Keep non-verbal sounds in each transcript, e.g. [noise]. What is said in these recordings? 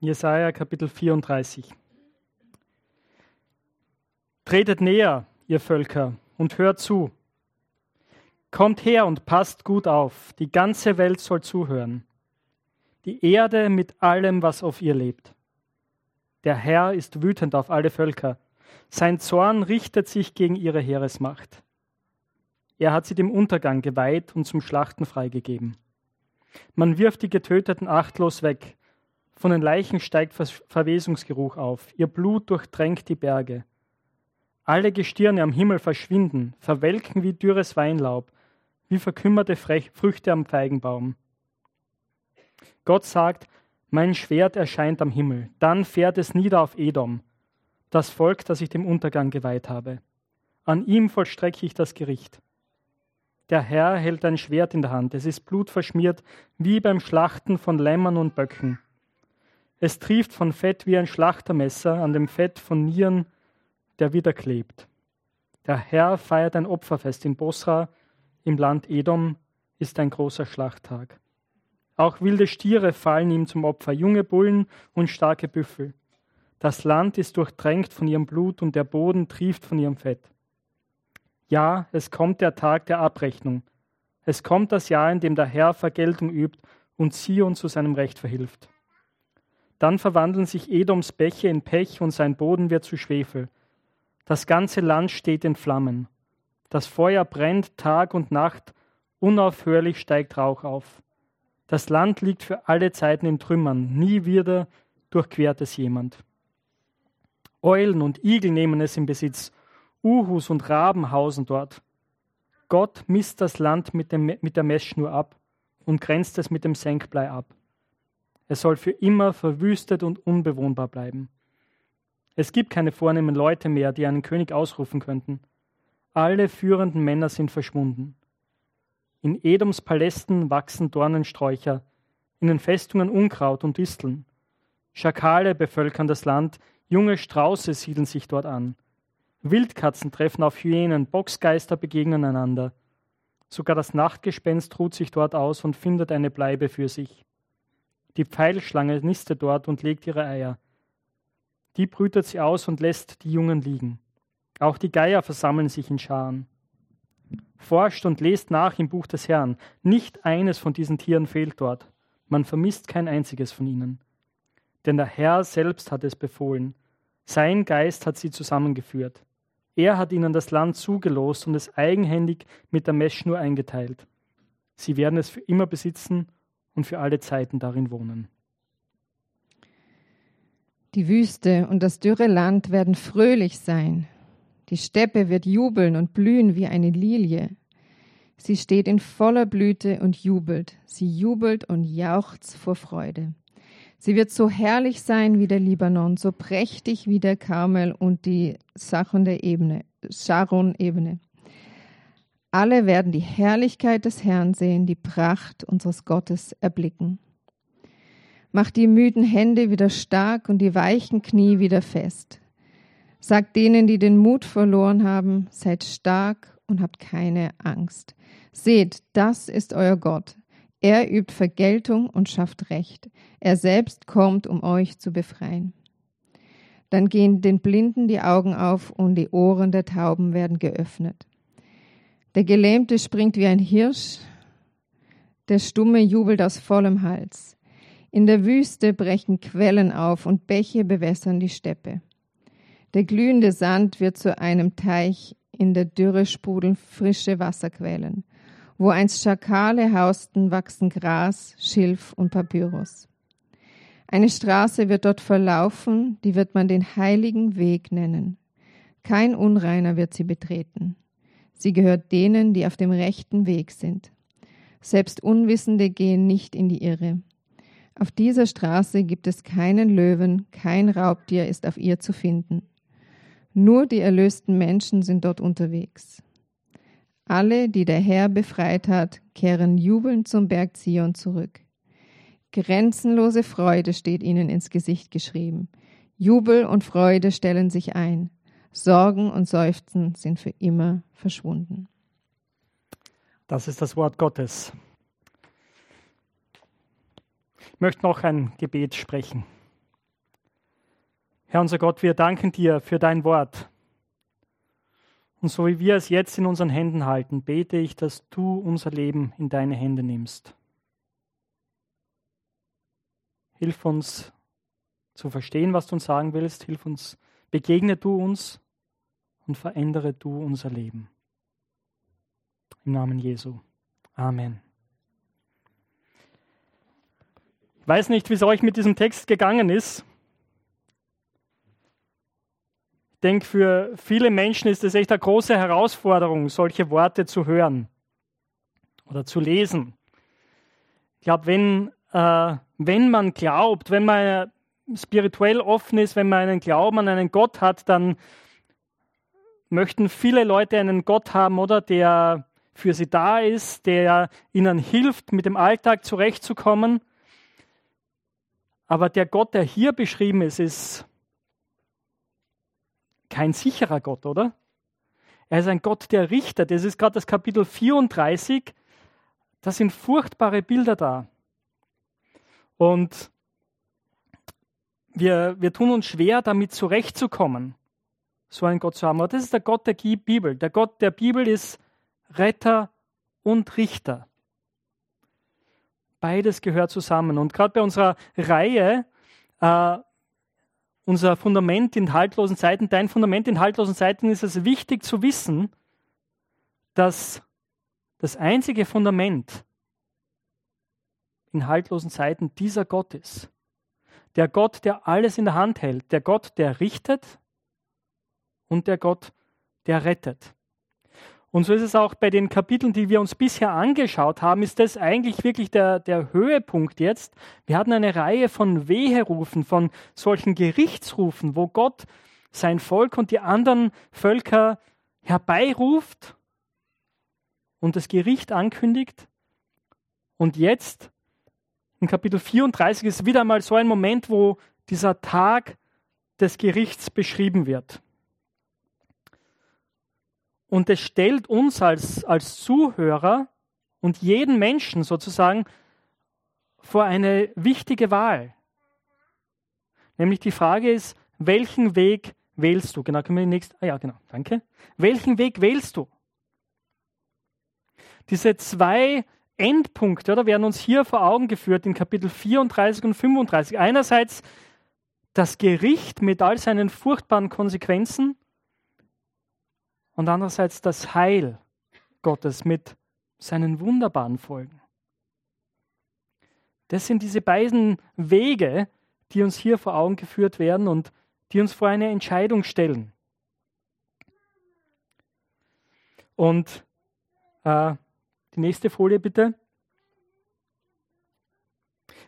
Jesaja Kapitel 34. Tretet näher, ihr Völker, und hört zu. Kommt her und passt gut auf, die ganze Welt soll zuhören. Die Erde mit allem, was auf ihr lebt. Der Herr ist wütend auf alle Völker. Sein Zorn richtet sich gegen ihre Heeresmacht. Er hat sie dem Untergang geweiht und zum Schlachten freigegeben. Man wirft die Getöteten achtlos weg. Von den Leichen steigt Verwesungsgeruch auf. Ihr Blut durchtränkt die Berge. Alle Gestirne am Himmel verschwinden, verwelken wie dürres Weinlaub, wie verkümmerte Früchte am Feigenbaum. Gott sagt, mein Schwert erscheint am Himmel, dann fährt es nieder auf Edom, das Volk, das ich dem Untergang geweiht habe. An ihm vollstrecke ich das Gericht. Der Herr hält ein Schwert in der Hand, es ist blutverschmiert wie beim Schlachten von Lämmern und Böcken. Es trieft von Fett wie ein Schlachtermesser an dem Fett von Nieren, der wieder klebt. Der Herr feiert ein Opferfest in Bosra, im Land Edom ist ein großer Schlachttag. Auch wilde Stiere fallen ihm zum Opfer, junge Bullen und starke Büffel. Das Land ist durchtränkt von ihrem Blut und der Boden trieft von ihrem Fett. Ja, es kommt der Tag der Abrechnung. Es kommt das Jahr, in dem der Herr Vergeltung übt und Zion zu seinem Recht verhilft. Dann verwandeln sich Edoms Bäche in Pech und sein Boden wird zu Schwefel. Das ganze Land steht in Flammen. Das Feuer brennt Tag und Nacht, unaufhörlich steigt Rauch auf. Das Land liegt für alle Zeiten in Trümmern, nie wieder durchquert es jemand. Eulen und Igel nehmen es in Besitz, Uhus und Raben hausen dort. Gott misst das Land mit, dem, mit der Messschnur ab und grenzt es mit dem Senkblei ab. Es soll für immer verwüstet und unbewohnbar bleiben. Es gibt keine vornehmen Leute mehr, die einen König ausrufen könnten. Alle führenden Männer sind verschwunden. In Edoms Palästen wachsen Dornensträucher, in den Festungen Unkraut und Disteln. Schakale bevölkern das Land, junge Strauße siedeln sich dort an. Wildkatzen treffen auf Hyänen, Boxgeister begegnen einander. Sogar das Nachtgespenst ruht sich dort aus und findet eine Bleibe für sich. Die Pfeilschlange nistet dort und legt ihre Eier. Die brütet sie aus und lässt die Jungen liegen. Auch die Geier versammeln sich in Scharen. Forscht und lest nach im Buch des Herrn. Nicht eines von diesen Tieren fehlt dort. Man vermisst kein einziges von ihnen. Denn der Herr selbst hat es befohlen. Sein Geist hat sie zusammengeführt. Er hat ihnen das Land zugelost und es eigenhändig mit der Messschnur eingeteilt. Sie werden es für immer besitzen und für alle Zeiten darin wohnen. Die Wüste und das dürre Land werden fröhlich sein, die Steppe wird jubeln und blühen wie eine Lilie. Sie steht in voller Blüte und jubelt. Sie jubelt und jauchzt vor Freude. Sie wird so herrlich sein wie der Libanon, so prächtig wie der Karmel und die Sachen der Ebene, Sharon-Ebene. Alle werden die Herrlichkeit des Herrn sehen, die Pracht unseres Gottes erblicken. Mach die müden Hände wieder stark und die weichen Knie wieder fest. Sagt denen, die den Mut verloren haben, seid stark und habt keine Angst. Seht, das ist euer Gott. Er übt Vergeltung und schafft Recht. Er selbst kommt, um euch zu befreien. Dann gehen den Blinden die Augen auf und die Ohren der Tauben werden geöffnet. Der Gelähmte springt wie ein Hirsch, der Stumme jubelt aus vollem Hals. In der Wüste brechen Quellen auf und Bäche bewässern die Steppe. Der glühende Sand wird zu einem Teich, in der Dürre sprudeln frische Wasserquellen. Wo einst Schakale hausten, wachsen Gras, Schilf und Papyrus. Eine Straße wird dort verlaufen, die wird man den heiligen Weg nennen. Kein Unreiner wird sie betreten. Sie gehört denen, die auf dem rechten Weg sind. Selbst Unwissende gehen nicht in die Irre. Auf dieser Straße gibt es keinen Löwen, kein Raubtier ist auf ihr zu finden. Nur die erlösten Menschen sind dort unterwegs. Alle, die der Herr befreit hat, kehren jubelnd zum Berg Zion zurück. Grenzenlose Freude steht ihnen ins Gesicht geschrieben. Jubel und Freude stellen sich ein. Sorgen und Seufzen sind für immer verschwunden. Das ist das Wort Gottes. Ich möchte noch ein Gebet sprechen. Herr unser Gott, wir danken dir für dein Wort. Und so wie wir es jetzt in unseren Händen halten, bete ich, dass du unser Leben in deine Hände nimmst. Hilf uns zu verstehen, was du uns sagen willst. Hilf uns, begegne du uns und verändere du unser Leben. Im Namen Jesu. Amen. Ich weiß nicht, wie es euch mit diesem Text gegangen ist. Ich denke, für viele Menschen ist es echt eine große Herausforderung, solche Worte zu hören oder zu lesen. Ich glaube, wenn, äh, wenn man glaubt, wenn man spirituell offen ist, wenn man einen Glauben an einen Gott hat, dann möchten viele Leute einen Gott haben, oder der für sie da ist, der ihnen hilft, mit dem Alltag zurechtzukommen. Aber der Gott, der hier beschrieben ist, ist kein sicherer Gott, oder? Er ist ein Gott, der richtet. Das ist gerade das Kapitel 34. Da sind furchtbare Bilder da. Und wir, wir tun uns schwer, damit zurechtzukommen, so einen Gott zu haben. Aber das ist der Gott der Bibel. Der Gott der Bibel ist Retter und Richter. Beides gehört zusammen. Und gerade bei unserer Reihe äh, unser Fundament in haltlosen Zeiten, dein Fundament in haltlosen Zeiten ist es wichtig zu wissen, dass das einzige Fundament in haltlosen Zeiten dieser Gott ist. Der Gott, der alles in der Hand hält. Der Gott, der richtet und der Gott, der rettet. Und so ist es auch bei den Kapiteln, die wir uns bisher angeschaut haben, ist das eigentlich wirklich der, der Höhepunkt jetzt. Wir hatten eine Reihe von Weherufen, von solchen Gerichtsrufen, wo Gott sein Volk und die anderen Völker herbeiruft und das Gericht ankündigt. Und jetzt, in Kapitel 34, ist wieder mal so ein Moment, wo dieser Tag des Gerichts beschrieben wird. Und es stellt uns als, als Zuhörer und jeden Menschen sozusagen vor eine wichtige Wahl. Nämlich die Frage ist, welchen Weg wählst du? Genau, können wir nächst. Ah ja, genau, danke. Welchen Weg wählst du? Diese zwei Endpunkte oder, werden uns hier vor Augen geführt in Kapitel 34 und 35. Einerseits das Gericht mit all seinen furchtbaren Konsequenzen und andererseits das Heil Gottes mit seinen wunderbaren Folgen. Das sind diese beiden Wege, die uns hier vor Augen geführt werden und die uns vor eine Entscheidung stellen. Und äh, die nächste Folie bitte.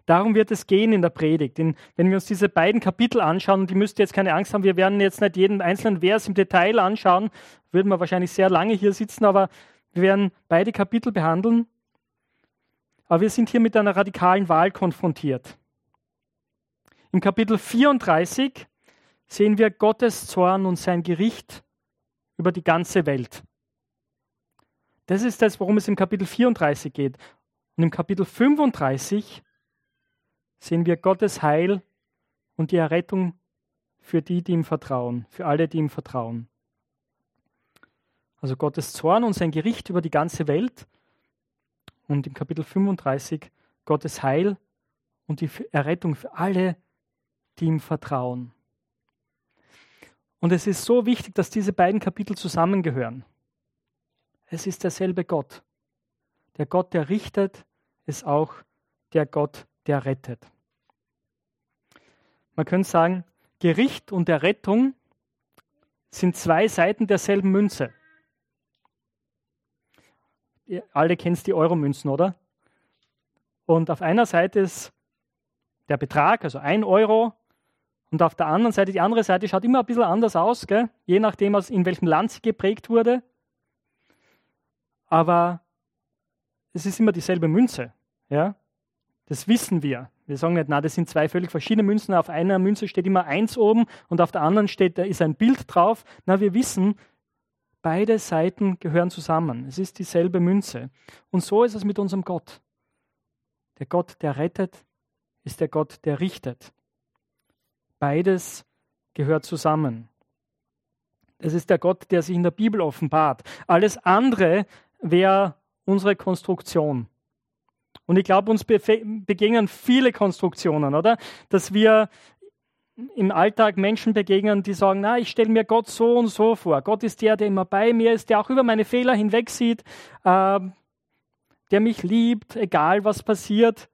Darum wird es gehen in der Predigt. Denn wenn wir uns diese beiden Kapitel anschauen, und die müsst ihr jetzt keine Angst haben, wir werden jetzt nicht jeden einzelnen Vers im Detail anschauen, würden wir wahrscheinlich sehr lange hier sitzen, aber wir werden beide Kapitel behandeln. Aber wir sind hier mit einer radikalen Wahl konfrontiert. Im Kapitel 34 sehen wir Gottes Zorn und sein Gericht über die ganze Welt. Das ist das, worum es im Kapitel 34 geht. Und im Kapitel 35 sehen wir Gottes Heil und die Errettung für die, die ihm vertrauen, für alle, die ihm vertrauen. Also Gottes Zorn und sein Gericht über die ganze Welt und im Kapitel 35 Gottes Heil und die Errettung für alle, die ihm vertrauen. Und es ist so wichtig, dass diese beiden Kapitel zusammengehören. Es ist derselbe Gott. Der Gott, der richtet, ist auch der Gott, der rettet. Man könnte sagen, Gericht und Errettung sind zwei Seiten derselben Münze. Ihr alle kennt die Euromünzen, oder? Und auf einer Seite ist der Betrag, also ein Euro, und auf der anderen Seite, die andere Seite schaut immer ein bisschen anders aus, gell? je nachdem, in welchem Land sie geprägt wurde. Aber es ist immer dieselbe Münze. Ja? Das wissen wir. Wir sagen nicht, na, das sind zwei völlig verschiedene Münzen. Auf einer Münze steht immer eins oben und auf der anderen steht, da ist ein Bild drauf. Na, wir wissen, beide Seiten gehören zusammen. Es ist dieselbe Münze. Und so ist es mit unserem Gott. Der Gott, der rettet, ist der Gott, der richtet. Beides gehört zusammen. Es ist der Gott, der sich in der Bibel offenbart. Alles andere wäre unsere Konstruktion. Und ich glaube, uns begegnen viele Konstruktionen, oder? Dass wir im Alltag Menschen begegnen, die sagen, na, ich stelle mir Gott so und so vor. Gott ist der, der immer bei mir ist, der auch über meine Fehler hinweg sieht, äh, der mich liebt, egal was passiert.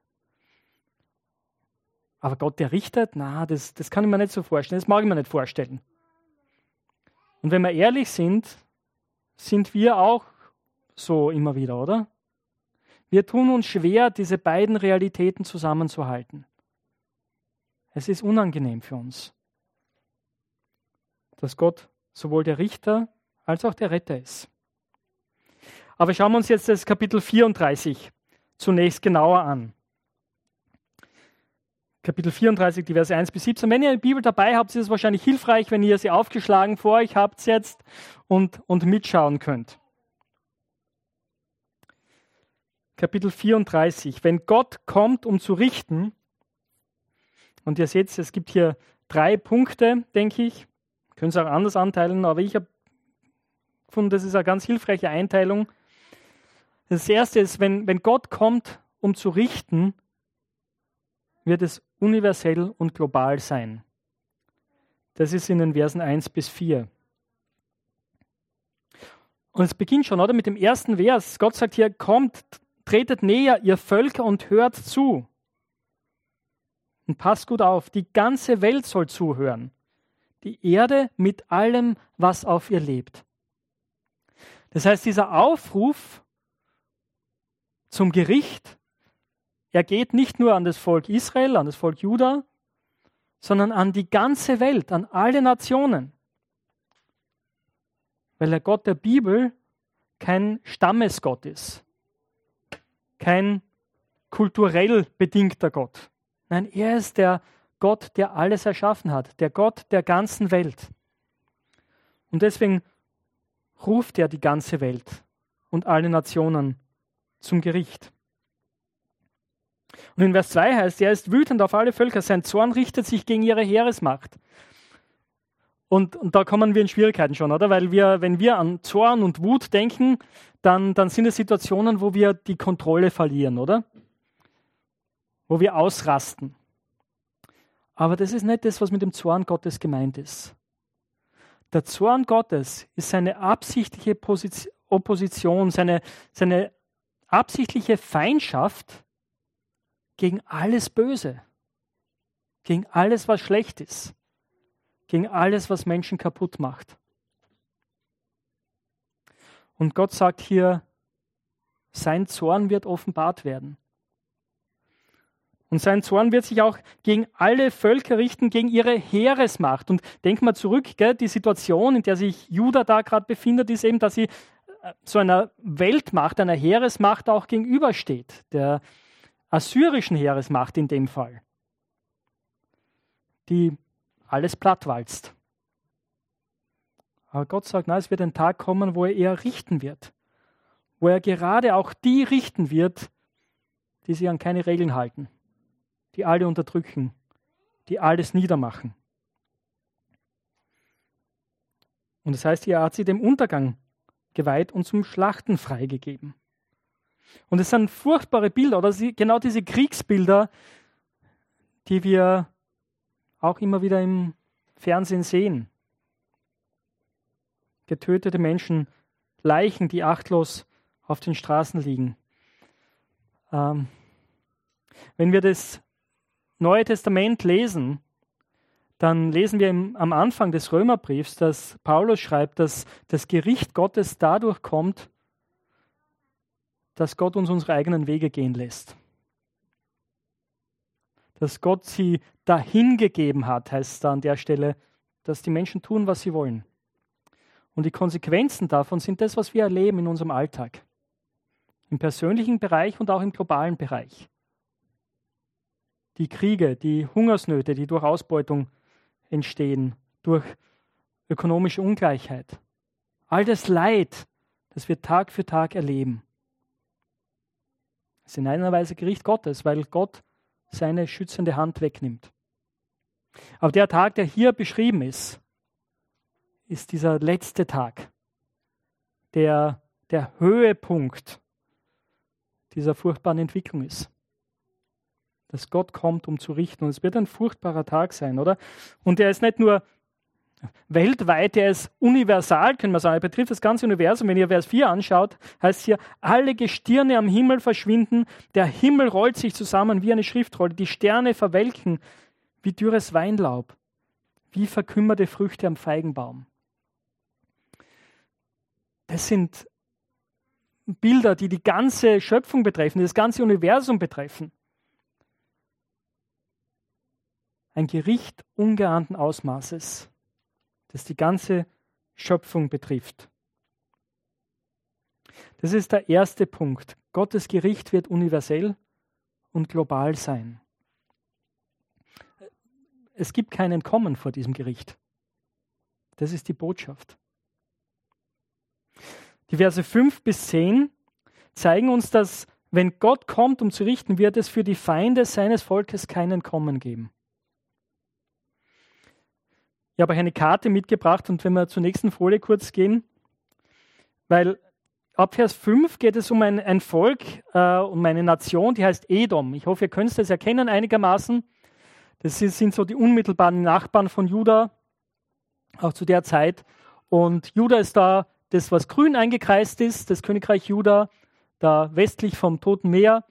Aber Gott, der richtet, na, das, das kann ich mir nicht so vorstellen, das mag ich mir nicht vorstellen. Und wenn wir ehrlich sind, sind wir auch so immer wieder, oder? Wir tun uns schwer, diese beiden Realitäten zusammenzuhalten. Es ist unangenehm für uns, dass Gott sowohl der Richter als auch der Retter ist. Aber schauen wir uns jetzt das Kapitel 34 zunächst genauer an. Kapitel 34, die Verse 1 bis 17. Wenn ihr die Bibel dabei habt, ist es wahrscheinlich hilfreich, wenn ihr sie aufgeschlagen vor euch habt jetzt und, und mitschauen könnt. Kapitel 34. Wenn Gott kommt, um zu richten, und ihr seht, es gibt hier drei Punkte, denke ich. Können es auch anders anteilen, aber ich habe gefunden, das ist eine ganz hilfreiche Einteilung. Das erste ist, wenn, wenn Gott kommt, um zu richten, wird es universell und global sein. Das ist in den Versen 1 bis 4. Und es beginnt schon, oder? Mit dem ersten Vers. Gott sagt hier, kommt, tretet näher, ihr Völker, und hört zu. Und passt gut auf, die ganze Welt soll zuhören. Die Erde mit allem, was auf ihr lebt. Das heißt, dieser Aufruf zum Gericht er geht nicht nur an das Volk Israel, an das Volk Juda, sondern an die ganze Welt, an alle Nationen. Weil der Gott der Bibel kein Stammesgott ist, kein kulturell bedingter Gott. Nein, er ist der Gott, der alles erschaffen hat, der Gott der ganzen Welt. Und deswegen ruft er die ganze Welt und alle Nationen zum Gericht. Und in Vers 2 heißt, er ist wütend auf alle Völker, sein Zorn richtet sich gegen ihre Heeresmacht. Und, und da kommen wir in Schwierigkeiten schon, oder? Weil wir, wenn wir an Zorn und Wut denken, dann, dann sind es Situationen, wo wir die Kontrolle verlieren, oder? Wo wir ausrasten. Aber das ist nicht das, was mit dem Zorn Gottes gemeint ist. Der Zorn Gottes ist seine absichtliche Position, Opposition, seine, seine absichtliche Feindschaft gegen alles Böse, gegen alles, was schlecht ist, gegen alles, was Menschen kaputt macht. Und Gott sagt hier, sein Zorn wird offenbart werden. Und sein Zorn wird sich auch gegen alle Völker richten, gegen ihre Heeresmacht. Und denk mal zurück, gell, die Situation, in der sich Juda da gerade befindet, ist eben, dass sie äh, so einer Weltmacht, einer Heeresmacht auch gegenübersteht. Der, assyrischen Heeresmacht in dem Fall, die alles plattwalzt. Aber Gott sagt, na, es wird ein Tag kommen, wo er eher richten wird, wo er gerade auch die richten wird, die sich an keine Regeln halten, die alle unterdrücken, die alles niedermachen. Und das heißt, er hat sie dem Untergang geweiht und zum Schlachten freigegeben. Und es sind furchtbare Bilder, oder genau diese Kriegsbilder, die wir auch immer wieder im Fernsehen sehen. Getötete Menschen, Leichen, die achtlos auf den Straßen liegen. Ähm, wenn wir das Neue Testament lesen, dann lesen wir im, am Anfang des Römerbriefs, dass Paulus schreibt, dass das Gericht Gottes dadurch kommt, dass Gott uns unsere eigenen Wege gehen lässt. Dass Gott sie dahin gegeben hat, heißt es da an der Stelle, dass die Menschen tun, was sie wollen. Und die Konsequenzen davon sind das, was wir erleben in unserem Alltag. Im persönlichen Bereich und auch im globalen Bereich. Die Kriege, die Hungersnöte, die durch Ausbeutung entstehen, durch ökonomische Ungleichheit. All das Leid, das wir Tag für Tag erleben. Ist in einer Weise Gericht Gottes, weil Gott seine schützende Hand wegnimmt. Aber der Tag, der hier beschrieben ist, ist dieser letzte Tag, der der Höhepunkt dieser furchtbaren Entwicklung ist. Dass Gott kommt, um zu richten. Und es wird ein furchtbarer Tag sein, oder? Und er ist nicht nur weltweit, er ist universal, können wir sagen. Er betrifft das ganze Universum. Wenn ihr Vers 4 anschaut, heißt hier, alle Gestirne am Himmel verschwinden, der Himmel rollt sich zusammen wie eine Schriftrolle, die Sterne verwelken wie dürres Weinlaub, wie verkümmerte Früchte am Feigenbaum. Das sind Bilder, die die ganze Schöpfung betreffen, die das ganze Universum betreffen. Ein Gericht ungeahnten Ausmaßes, das die ganze Schöpfung betrifft. Das ist der erste Punkt. Gottes Gericht wird universell und global sein. Es gibt kein Entkommen vor diesem Gericht. Das ist die Botschaft. Die Verse 5 bis 10 zeigen uns, dass wenn Gott kommt, um zu richten, wird es für die Feinde seines Volkes keinen Kommen geben. Ich habe euch eine Karte mitgebracht und wenn wir zur nächsten Folie kurz gehen, weil ab Vers 5 geht es um ein, ein Volk, äh, um eine Nation, die heißt Edom. Ich hoffe, ihr könnt es erkennen einigermaßen. Das sind so die unmittelbaren Nachbarn von Juda, auch zu der Zeit. Und Juda ist da das, was grün eingekreist ist, das Königreich Juda, da westlich vom Toten Meer.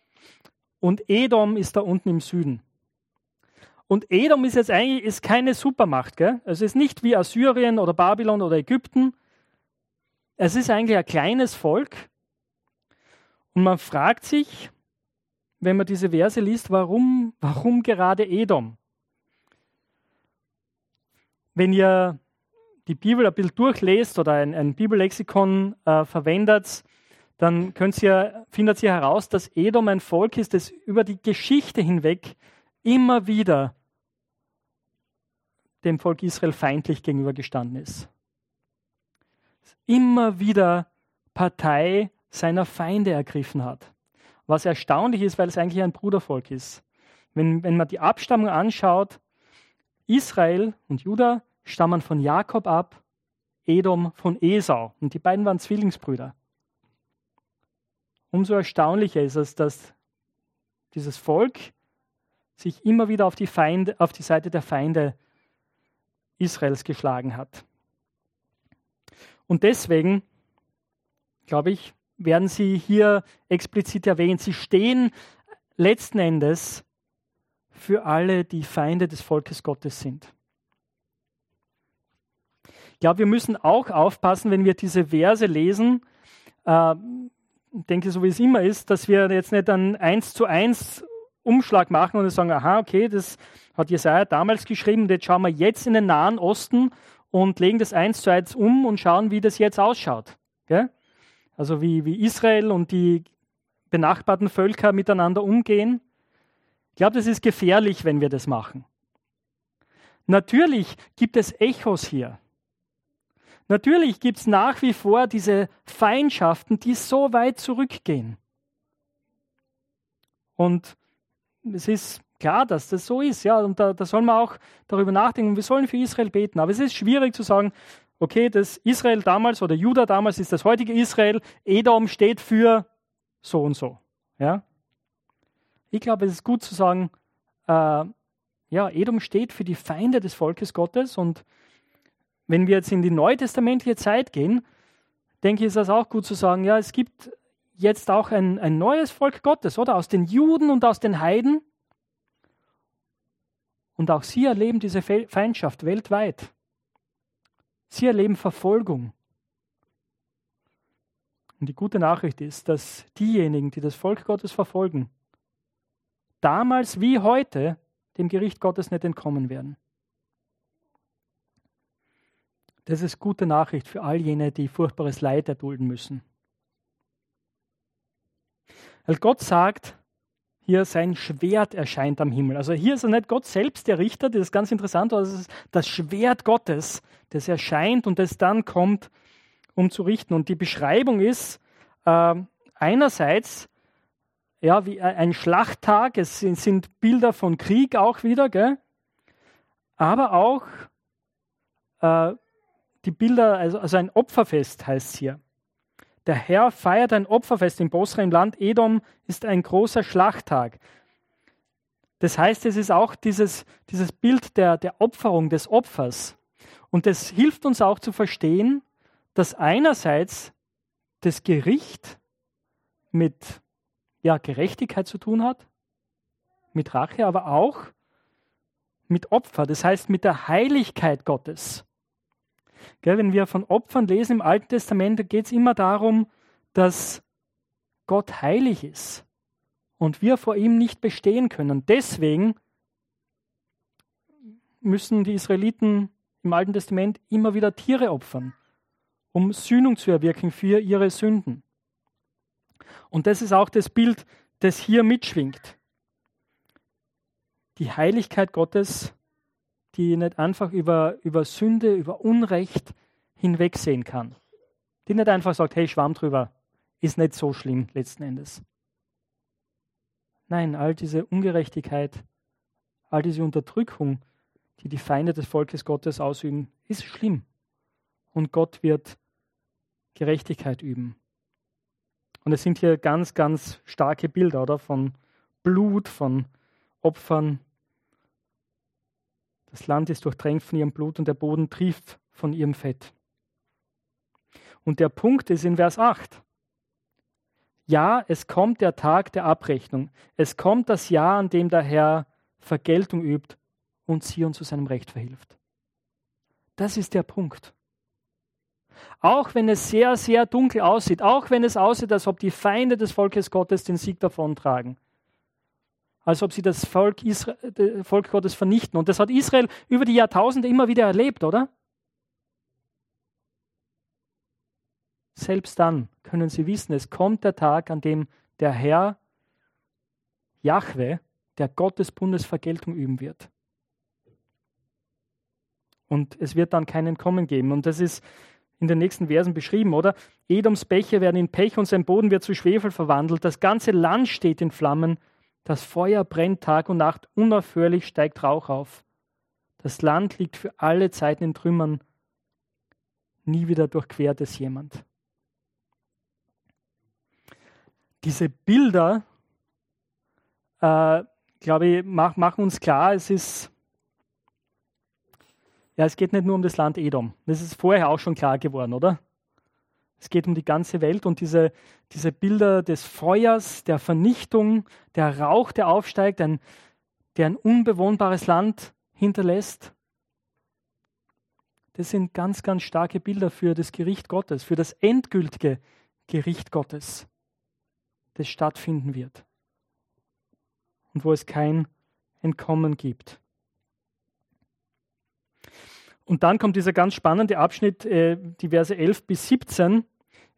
Und Edom ist da unten im Süden. Und Edom ist jetzt eigentlich ist keine Supermacht. Gell? Es ist nicht wie Assyrien oder Babylon oder Ägypten. Es ist eigentlich ein kleines Volk. Und man fragt sich, wenn man diese Verse liest, warum, warum gerade Edom? Wenn ihr die Bibel ein bisschen durchlest oder ein, ein Bibellexikon äh, verwendet, dann könnt ihr, findet ihr heraus, dass Edom ein Volk ist, das über die Geschichte hinweg immer wieder dem Volk Israel feindlich gegenübergestanden ist. Immer wieder Partei seiner Feinde ergriffen hat. Was erstaunlich ist, weil es eigentlich ein Brudervolk ist. Wenn, wenn man die Abstammung anschaut, Israel und Juda stammen von Jakob ab, Edom von Esau. Und die beiden waren Zwillingsbrüder. Umso erstaunlicher ist es, dass dieses Volk sich immer wieder auf die, Feinde, auf die Seite der Feinde Israels geschlagen hat. Und deswegen, glaube ich, werden sie hier explizit erwähnt. Sie stehen letzten Endes für alle, die Feinde des Volkes Gottes sind. Glaube, wir müssen auch aufpassen, wenn wir diese Verse lesen, äh, denke, so wie es immer ist, dass wir jetzt nicht einen eins zu eins Umschlag machen und sagen, aha, okay, das hat Jesaja damals geschrieben, jetzt schauen wir jetzt in den Nahen Osten und legen das eins zu eins um und schauen, wie das jetzt ausschaut. Gell? Also wie, wie Israel und die benachbarten Völker miteinander umgehen. Ich glaube, das ist gefährlich, wenn wir das machen. Natürlich gibt es Echos hier. Natürlich gibt es nach wie vor diese Feindschaften, die so weit zurückgehen. Und es ist klar, dass das so ist, ja, und da, da soll man auch darüber nachdenken, wir sollen für Israel beten. Aber es ist schwierig zu sagen, okay, das Israel damals oder Juda damals ist das heutige Israel, Edom steht für so und so. Ja? Ich glaube, es ist gut zu sagen, äh, ja, Edom steht für die Feinde des Volkes Gottes und wenn wir jetzt in die neutestamentliche Zeit gehen, denke ich, ist das auch gut zu sagen, ja, es gibt jetzt auch ein, ein neues Volk Gottes, oder? Aus den Juden und aus den Heiden. Und auch sie erleben diese Feindschaft weltweit. Sie erleben Verfolgung. Und die gute Nachricht ist, dass diejenigen, die das Volk Gottes verfolgen, damals wie heute dem Gericht Gottes nicht entkommen werden. Das ist gute Nachricht für all jene, die furchtbares Leid erdulden müssen. Weil Gott sagt, hier sein Schwert erscheint am Himmel. Also hier ist er nicht Gott selbst der Richter, das ist ganz interessant, aber es ist das Schwert Gottes, das erscheint und das dann kommt, um zu richten. Und die Beschreibung ist äh, einerseits ja, wie ein Schlachttag, es sind, sind Bilder von Krieg auch wieder, gell? aber auch äh, die Bilder, also, also ein Opferfest heißt es hier. Der Herr feiert ein Opferfest in Bosra im Land Edom, ist ein großer Schlachttag. Das heißt, es ist auch dieses, dieses Bild der, der Opferung, des Opfers. Und das hilft uns auch zu verstehen, dass einerseits das Gericht mit ja, Gerechtigkeit zu tun hat, mit Rache, aber auch mit Opfer, das heißt mit der Heiligkeit Gottes. Gell, wenn wir von Opfern lesen im Alten Testament, geht es immer darum, dass Gott heilig ist und wir vor ihm nicht bestehen können. Deswegen müssen die Israeliten im Alten Testament immer wieder Tiere opfern, um Sühnung zu erwirken für ihre Sünden. Und das ist auch das Bild, das hier mitschwingt. Die Heiligkeit Gottes die nicht einfach über, über Sünde, über Unrecht hinwegsehen kann. Die nicht einfach sagt, hey, Schwamm drüber, ist nicht so schlimm letzten Endes. Nein, all diese Ungerechtigkeit, all diese Unterdrückung, die die Feinde des Volkes Gottes ausüben, ist schlimm. Und Gott wird Gerechtigkeit üben. Und es sind hier ganz, ganz starke Bilder, oder? Von Blut, von Opfern, das Land ist durchtränkt von ihrem Blut und der Boden trieft von ihrem Fett. Und der Punkt ist in Vers 8. Ja, es kommt der Tag der Abrechnung. Es kommt das Jahr, an dem der Herr Vergeltung übt und Zion zu seinem Recht verhilft. Das ist der Punkt. Auch wenn es sehr, sehr dunkel aussieht, auch wenn es aussieht, als ob die Feinde des Volkes Gottes den Sieg davontragen, als ob sie das Volk, Israel, Volk Gottes vernichten. Und das hat Israel über die Jahrtausende immer wieder erlebt, oder? Selbst dann können sie wissen, es kommt der Tag, an dem der Herr Jahwe, der Gott des Bundes, Vergeltung üben wird. Und es wird dann keinen Kommen geben. Und das ist in den nächsten Versen beschrieben, oder? Edoms Bäche werden in Pech und sein Boden wird zu Schwefel verwandelt. Das ganze Land steht in Flammen das Feuer brennt Tag und Nacht, unaufhörlich steigt Rauch auf. Das Land liegt für alle Zeiten in Trümmern. Nie wieder durchquert es jemand. Diese Bilder, äh, glaube ich, mach, machen uns klar, es ist, ja, es geht nicht nur um das Land Edom. Das ist vorher auch schon klar geworden, oder? Es geht um die ganze Welt und diese, diese Bilder des Feuers, der Vernichtung, der Rauch, der aufsteigt, ein, der ein unbewohnbares Land hinterlässt. Das sind ganz, ganz starke Bilder für das Gericht Gottes, für das endgültige Gericht Gottes, das stattfinden wird und wo es kein Entkommen gibt. Und dann kommt dieser ganz spannende Abschnitt, äh, die Verse 11 bis 17.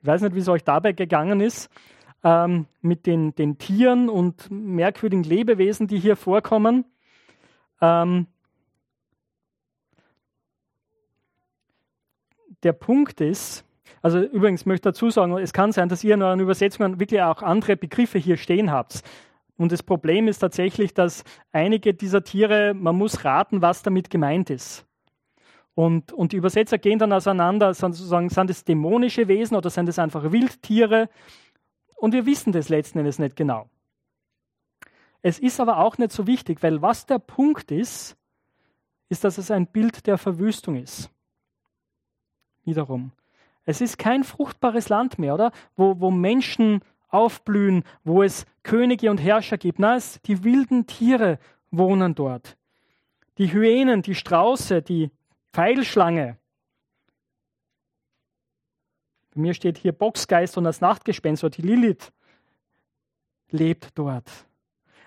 Ich weiß nicht, wie es euch dabei gegangen ist, ähm, mit den, den Tieren und merkwürdigen Lebewesen, die hier vorkommen. Ähm, der Punkt ist, also übrigens möchte ich dazu sagen, es kann sein, dass ihr in euren Übersetzungen wirklich auch andere Begriffe hier stehen habt. Und das Problem ist tatsächlich, dass einige dieser Tiere, man muss raten, was damit gemeint ist. Und, und die Übersetzer gehen dann auseinander, sozusagen, sind es dämonische Wesen oder sind es einfach Wildtiere? Und wir wissen das letzten Endes nicht genau. Es ist aber auch nicht so wichtig, weil was der Punkt ist, ist, dass es ein Bild der Verwüstung ist. Wiederum. Es ist kein fruchtbares Land mehr, oder? Wo, wo Menschen aufblühen, wo es Könige und Herrscher gibt. Nein, die wilden Tiere wohnen dort. Die Hyänen, die Strauße, die Pfeilschlange. Bei mir steht hier Boxgeist und das Nachtgespenst, die Lilith lebt dort.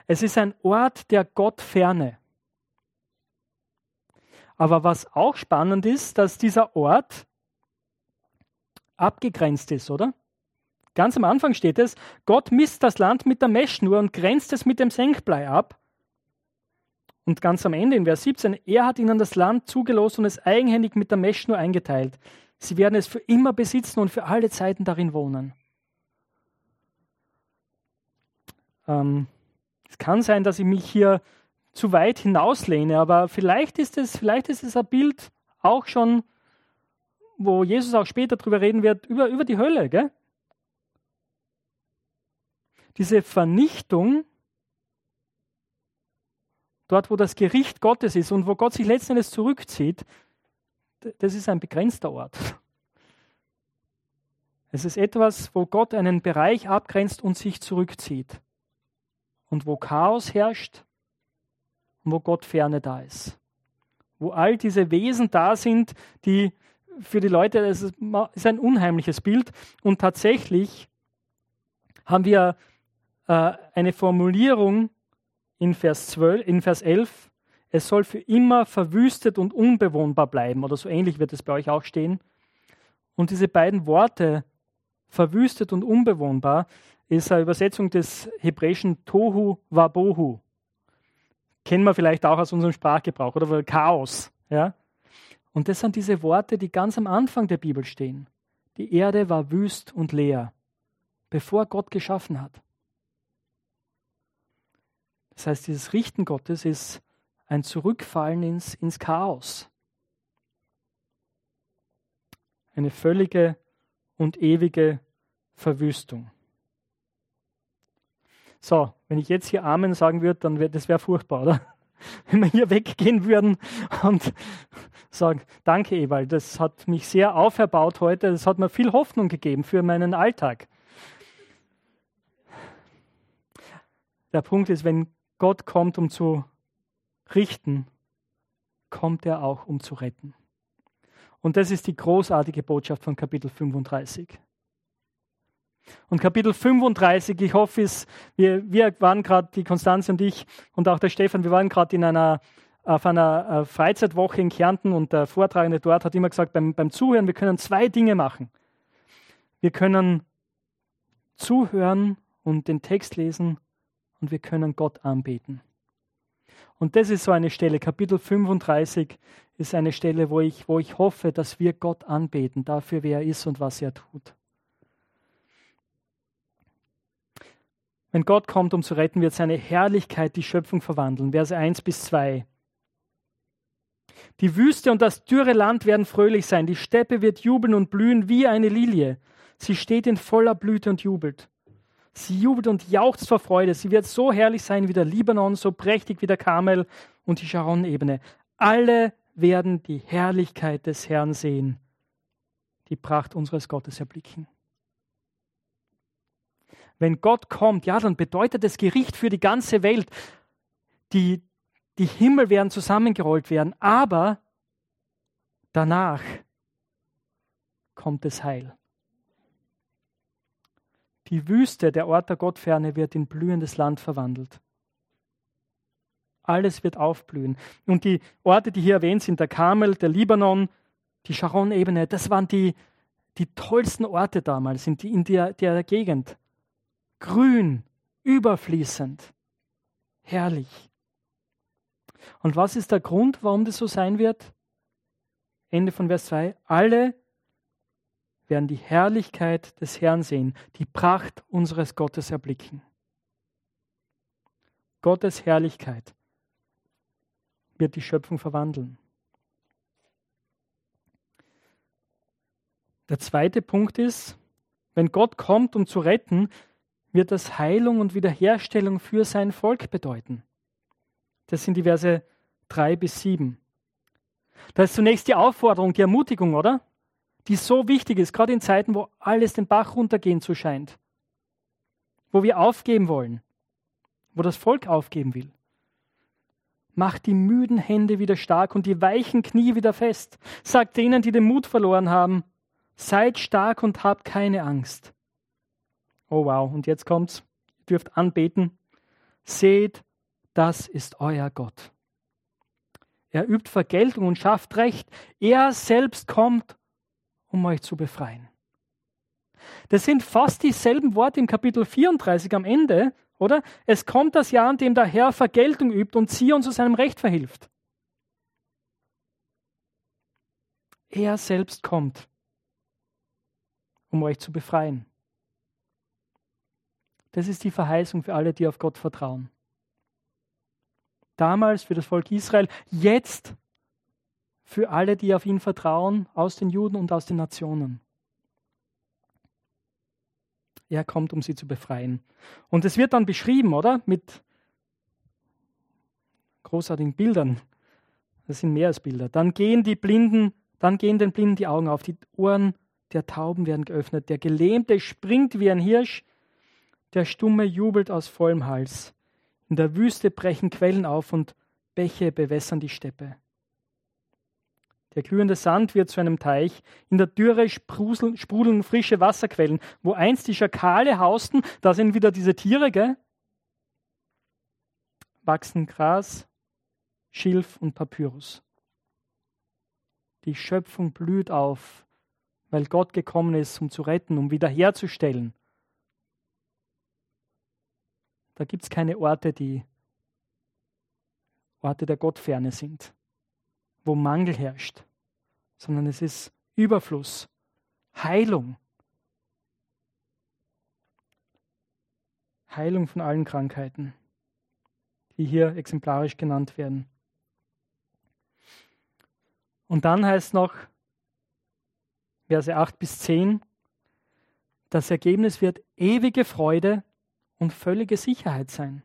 Es ist ein Ort der Gottferne. Aber was auch spannend ist, dass dieser Ort abgegrenzt ist, oder? Ganz am Anfang steht es, Gott misst das Land mit der Messschnur und grenzt es mit dem Senkblei ab. Und ganz am Ende in Vers 17, er hat ihnen das Land zugelost und es eigenhändig mit der Meschnur eingeteilt. Sie werden es für immer besitzen und für alle Zeiten darin wohnen. Ähm, es kann sein, dass ich mich hier zu weit hinauslehne, aber vielleicht ist es, vielleicht ist es ein Bild auch schon, wo Jesus auch später darüber reden wird, über, über die Hölle. Gell? Diese Vernichtung, dort wo das Gericht Gottes ist und wo Gott sich letzten Endes zurückzieht, das ist ein begrenzter Ort. Es ist etwas, wo Gott einen Bereich abgrenzt und sich zurückzieht. Und wo Chaos herrscht und wo Gott ferne da ist. Wo all diese Wesen da sind, die für die Leute, das ist ein unheimliches Bild. Und tatsächlich haben wir äh, eine Formulierung in Vers, 12, in Vers 11, es soll für immer verwüstet und unbewohnbar bleiben, oder so ähnlich wird es bei euch auch stehen. Und diese beiden Worte, verwüstet und unbewohnbar, ist eine Übersetzung des hebräischen Tohu Wabohu. Kennen wir vielleicht auch aus unserem Sprachgebrauch oder Chaos. Ja? Und das sind diese Worte, die ganz am Anfang der Bibel stehen. Die Erde war wüst und leer, bevor Gott geschaffen hat. Das heißt, dieses Richten Gottes ist ein Zurückfallen ins, ins Chaos. Eine völlige und ewige Verwüstung. So, wenn ich jetzt hier Amen sagen würde, dann wäre das wäre furchtbar, oder? [laughs] Wenn wir hier weggehen würden und sagen, danke Ewald, das hat mich sehr auferbaut heute, das hat mir viel Hoffnung gegeben für meinen Alltag. Der Punkt ist, wenn Gott kommt, um zu richten, kommt er auch, um zu retten. Und das ist die großartige Botschaft von Kapitel 35. Und Kapitel 35, ich hoffe, ist, wir, wir waren gerade, die Konstanze und ich und auch der Stefan, wir waren gerade in einer, auf einer äh, Freizeitwoche in Kärnten und der Vortragende dort hat immer gesagt, beim, beim Zuhören, wir können zwei Dinge machen. Wir können zuhören und den Text lesen und wir können Gott anbeten. Und das ist so eine Stelle, Kapitel 35 ist eine Stelle, wo ich, wo ich hoffe, dass wir Gott anbeten, dafür, wer er ist und was er tut. Wenn Gott kommt, um zu retten, wird seine Herrlichkeit die Schöpfung verwandeln. Verse 1 bis 2. Die Wüste und das dürre Land werden fröhlich sein. Die Steppe wird jubeln und blühen wie eine Lilie. Sie steht in voller Blüte und jubelt. Sie jubelt und jauchzt vor Freude. Sie wird so herrlich sein wie der Libanon, so prächtig wie der Karmel und die Sharon-Ebene. Alle werden die Herrlichkeit des Herrn sehen, die Pracht unseres Gottes erblicken. Wenn Gott kommt, ja, dann bedeutet es Gericht für die ganze Welt. Die, die Himmel werden zusammengerollt werden, aber danach kommt das Heil. Die Wüste, der Ort der Gottferne, wird in blühendes Land verwandelt. Alles wird aufblühen. Und die Orte, die hier erwähnt sind, der Karmel, der Libanon, die Sharon-Ebene, das waren die, die tollsten Orte damals in, die, in der, der Gegend. Grün, überfließend, herrlich. Und was ist der Grund, warum das so sein wird? Ende von Vers 2. Alle werden die Herrlichkeit des Herrn sehen, die Pracht unseres Gottes erblicken. Gottes Herrlichkeit wird die Schöpfung verwandeln. Der zweite Punkt ist, wenn Gott kommt, um zu retten, wird das Heilung und Wiederherstellung für sein Volk bedeuten. Das sind die Verse 3 bis 7. Da ist zunächst die Aufforderung, die Ermutigung, oder? Die so wichtig ist, gerade in Zeiten, wo alles den Bach runtergehen zu scheint, wo wir aufgeben wollen, wo das Volk aufgeben will. Macht die müden Hände wieder stark und die weichen Knie wieder fest. Sagt denen, die den Mut verloren haben, seid stark und habt keine Angst. Oh wow, und jetzt kommt's. Ihr dürft anbeten. Seht, das ist euer Gott. Er übt Vergeltung und schafft Recht. Er selbst kommt um euch zu befreien. Das sind fast dieselben Worte im Kapitel 34 am Ende, oder? Es kommt das Jahr, an dem der Herr Vergeltung übt und Zion zu seinem Recht verhilft. Er selbst kommt, um euch zu befreien. Das ist die Verheißung für alle, die auf Gott vertrauen. Damals für das Volk Israel, jetzt für alle, die auf ihn vertrauen, aus den Juden und aus den Nationen. Er kommt, um sie zu befreien. Und es wird dann beschrieben, oder? Mit großartigen Bildern. Das sind mehr als Bilder. Dann gehen die Blinden, dann gehen den Blinden die Augen auf, die Ohren der Tauben werden geöffnet, der Gelähmte springt wie ein Hirsch, der Stumme jubelt aus vollem Hals. In der Wüste brechen Quellen auf und Bäche bewässern die Steppe. Der glühende Sand wird zu einem Teich. In der Dürre sprudeln frische Wasserquellen. Wo einst die Schakale hausten, da sind wieder diese Tiere, gell? Wachsen Gras, Schilf und Papyrus. Die Schöpfung blüht auf, weil Gott gekommen ist, um zu retten, um wiederherzustellen. Da gibt es keine Orte, die Orte der Gottferne sind wo Mangel herrscht, sondern es ist Überfluss, Heilung. Heilung von allen Krankheiten, die hier exemplarisch genannt werden. Und dann heißt noch, Verse 8 bis 10, das Ergebnis wird ewige Freude und völlige Sicherheit sein.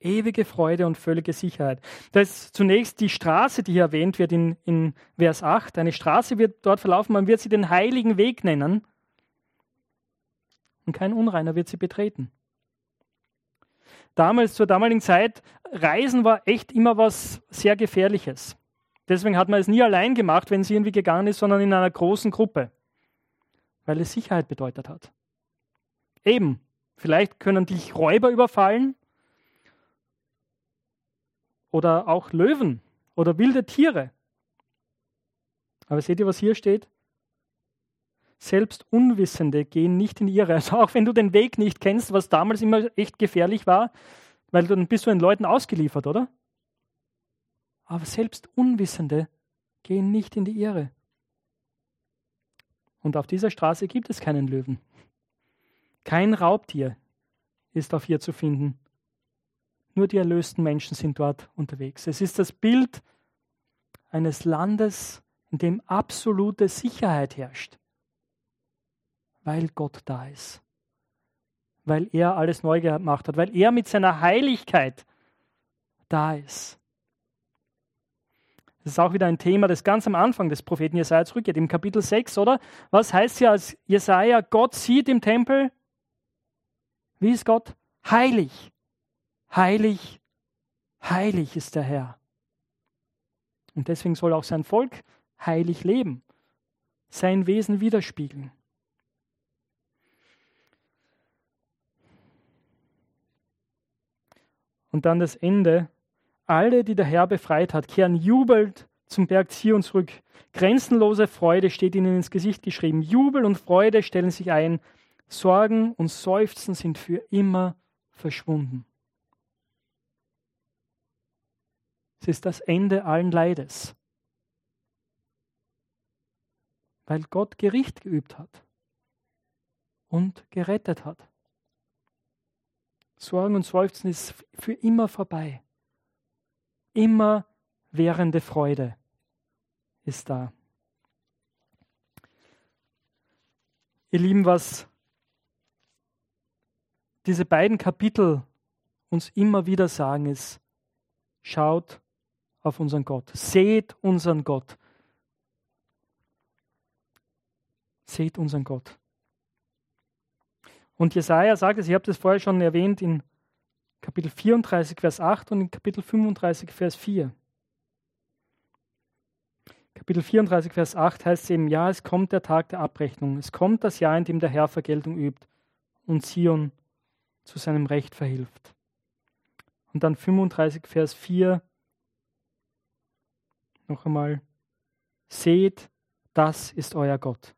Ewige Freude und völlige Sicherheit. Da ist zunächst die Straße, die hier erwähnt wird in, in Vers 8. Eine Straße wird dort verlaufen, man wird sie den heiligen Weg nennen. Und kein Unreiner wird sie betreten. Damals, zur damaligen Zeit, Reisen war echt immer was sehr Gefährliches. Deswegen hat man es nie allein gemacht, wenn sie irgendwie gegangen ist, sondern in einer großen Gruppe. Weil es Sicherheit bedeutet hat. Eben, vielleicht können dich Räuber überfallen, oder auch Löwen oder wilde Tiere. Aber seht ihr, was hier steht? Selbst Unwissende gehen nicht in die Irre. Also auch wenn du den Weg nicht kennst, was damals immer echt gefährlich war, weil dann bist du den Leuten ausgeliefert, oder? Aber selbst Unwissende gehen nicht in die Irre. Und auf dieser Straße gibt es keinen Löwen. Kein Raubtier ist auf ihr zu finden. Nur die erlösten Menschen sind dort unterwegs. Es ist das Bild eines Landes, in dem absolute Sicherheit herrscht, weil Gott da ist, weil er alles neu gemacht hat, weil er mit seiner Heiligkeit da ist. Das ist auch wieder ein Thema, das ganz am Anfang des Propheten Jesaja zurückgeht, im Kapitel 6, oder? Was heißt hier als Jesaja, Gott sieht im Tempel? Wie ist Gott? Heilig. Heilig, heilig ist der Herr. Und deswegen soll auch sein Volk heilig leben, sein Wesen widerspiegeln. Und dann das Ende. Alle, die der Herr befreit hat, kehren jubelt zum Berg Zion zurück. Grenzenlose Freude steht ihnen ins Gesicht geschrieben. Jubel und Freude stellen sich ein. Sorgen und Seufzen sind für immer verschwunden. Es ist das Ende allen Leides. Weil Gott Gericht geübt hat und gerettet hat. Sorgen und Seufzen ist für immer vorbei. Immer währende Freude ist da. Ihr Lieben, was diese beiden Kapitel uns immer wieder sagen, ist, schaut auf unseren Gott. Seht unseren Gott. Seht unseren Gott. Und Jesaja sagt es, ich habe das vorher schon erwähnt in Kapitel 34, Vers 8 und in Kapitel 35, Vers 4. Kapitel 34, Vers 8 heißt es eben, ja, es kommt der Tag der Abrechnung. Es kommt das Jahr, in dem der Herr Vergeltung übt und Zion zu seinem Recht verhilft. Und dann 35, Vers 4, noch einmal, seht, das ist euer Gott.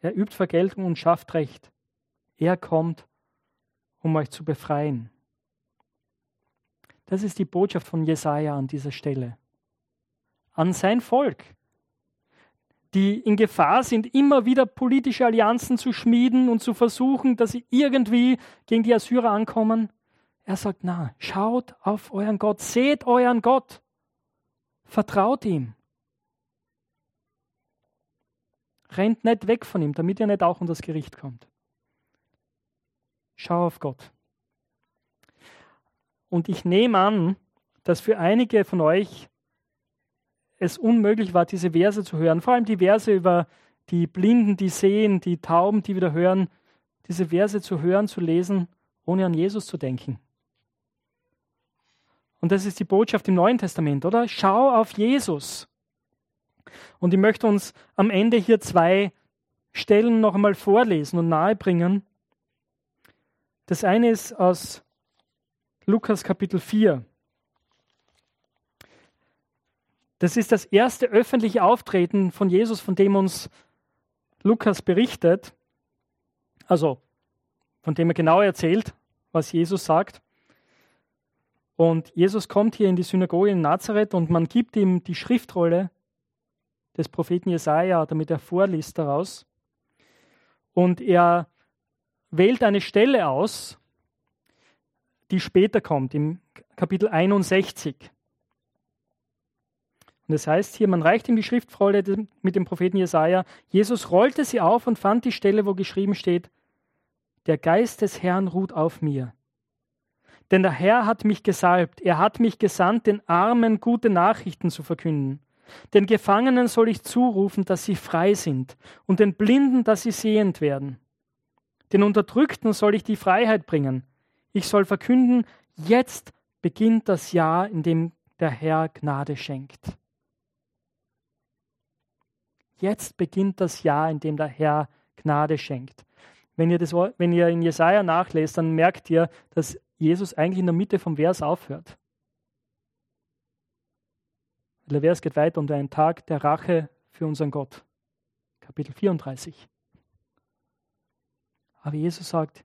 Er übt Vergeltung und schafft Recht. Er kommt, um euch zu befreien. Das ist die Botschaft von Jesaja an dieser Stelle. An sein Volk, die in Gefahr sind, immer wieder politische Allianzen zu schmieden und zu versuchen, dass sie irgendwie gegen die Assyrer ankommen. Er sagt, na, schaut auf euren Gott, seht euren Gott, vertraut ihm. Rennt nicht weg von ihm, damit ihr nicht auch unter das Gericht kommt. Schau auf Gott. Und ich nehme an, dass für einige von euch es unmöglich war, diese Verse zu hören. Vor allem die Verse über die Blinden, die sehen, die Tauben, die wieder hören. Diese Verse zu hören, zu lesen, ohne an Jesus zu denken. Und das ist die Botschaft im Neuen Testament, oder? Schau auf Jesus. Und ich möchte uns am Ende hier zwei Stellen noch einmal vorlesen und nahebringen. Das eine ist aus Lukas Kapitel 4. Das ist das erste öffentliche Auftreten von Jesus, von dem uns Lukas berichtet. Also, von dem er genau erzählt, was Jesus sagt. Und Jesus kommt hier in die Synagoge in Nazareth und man gibt ihm die Schriftrolle des Propheten Jesaja, damit er vorliest daraus. Und er wählt eine Stelle aus, die später kommt, im Kapitel 61. Und das heißt hier, man reicht ihm die Schriftrolle mit dem Propheten Jesaja. Jesus rollte sie auf und fand die Stelle, wo geschrieben steht: Der Geist des Herrn ruht auf mir. Denn der Herr hat mich gesalbt, er hat mich gesandt, den Armen gute Nachrichten zu verkünden. Den Gefangenen soll ich zurufen, dass sie frei sind, und den Blinden, dass sie sehend werden. Den Unterdrückten soll ich die Freiheit bringen. Ich soll verkünden, jetzt beginnt das Jahr, in dem der Herr Gnade schenkt. Jetzt beginnt das Jahr, in dem der Herr Gnade schenkt. Wenn ihr, das, wenn ihr in Jesaja nachlest, dann merkt ihr, dass Jesus eigentlich in der Mitte vom Vers aufhört. Der Vers geht weiter um einen Tag der Rache für unseren Gott. Kapitel 34. Aber Jesus sagt,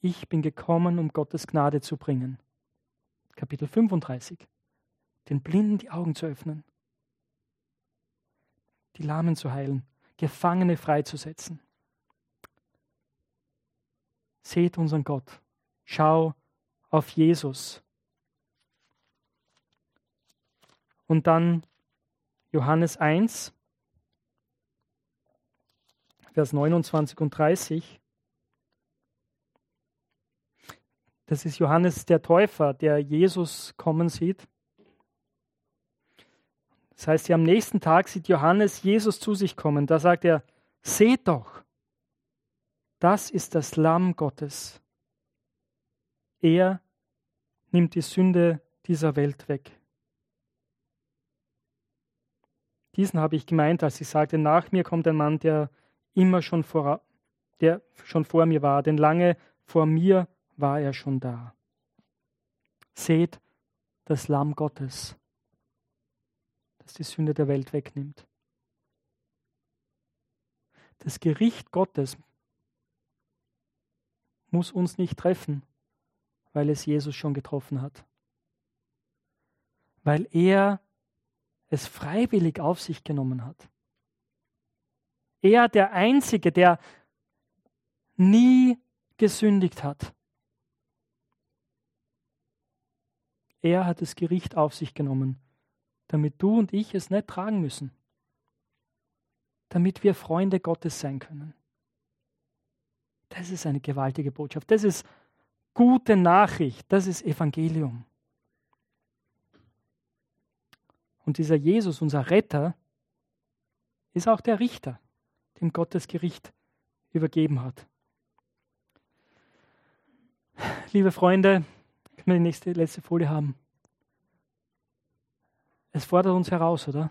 ich bin gekommen, um Gottes Gnade zu bringen. Kapitel 35. Den Blinden die Augen zu öffnen, die Lahmen zu heilen, Gefangene freizusetzen. Seht unseren Gott. Schau auf Jesus. Und dann Johannes 1, Vers 29 und 30. Das ist Johannes der Täufer, der Jesus kommen sieht. Das heißt, am nächsten Tag sieht Johannes Jesus zu sich kommen. Da sagt er, seht doch, das ist das Lamm Gottes. Er nimmt die Sünde dieser Welt weg. Diesen habe ich gemeint, als ich sagte, nach mir kommt ein Mann, der immer schon vor, der schon vor mir war, denn lange vor mir war er schon da. Seht das Lamm Gottes, das die Sünde der Welt wegnimmt. Das Gericht Gottes muss uns nicht treffen, weil es Jesus schon getroffen hat. Weil er es freiwillig auf sich genommen hat. Er der Einzige, der nie gesündigt hat. Er hat das Gericht auf sich genommen, damit du und ich es nicht tragen müssen, damit wir Freunde Gottes sein können. Das ist eine gewaltige Botschaft. Das ist gute Nachricht. Das ist Evangelium. Und dieser Jesus, unser Retter, ist auch der Richter, dem Gott das Gericht übergeben hat. Liebe Freunde, können wir die nächste, letzte Folie haben? Es fordert uns heraus, oder?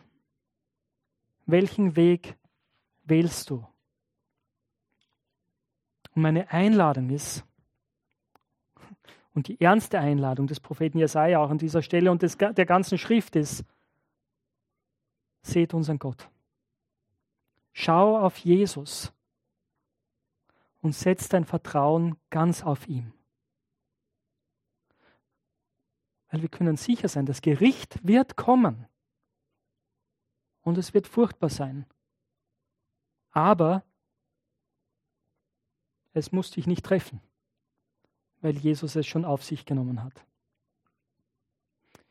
Welchen Weg wählst du? Und meine Einladung ist, und die ernste Einladung des Propheten Jesaja auch an dieser Stelle und des, der ganzen Schrift ist, seht unseren Gott. Schau auf Jesus und setz dein Vertrauen ganz auf ihm. Weil wir können sicher sein, das Gericht wird kommen. Und es wird furchtbar sein. Aber es muss dich nicht treffen weil Jesus es schon auf sich genommen hat.